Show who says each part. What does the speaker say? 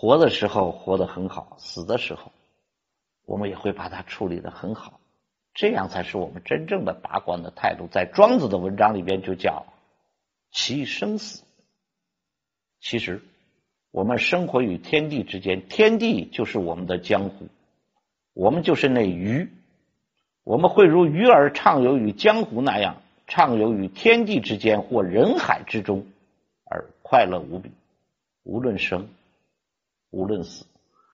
Speaker 1: 活的时候活得很好，死的时候我们也会把它处理的很好，这样才是我们真正的达观的态度。在庄子的文章里边就叫其生死。其实我们生活于天地之间，天地就是我们的江湖，我们就是那鱼，我们会如鱼儿畅游于江湖那样，畅游于天地之间或人海之中，而快乐无比。无论生，无论是。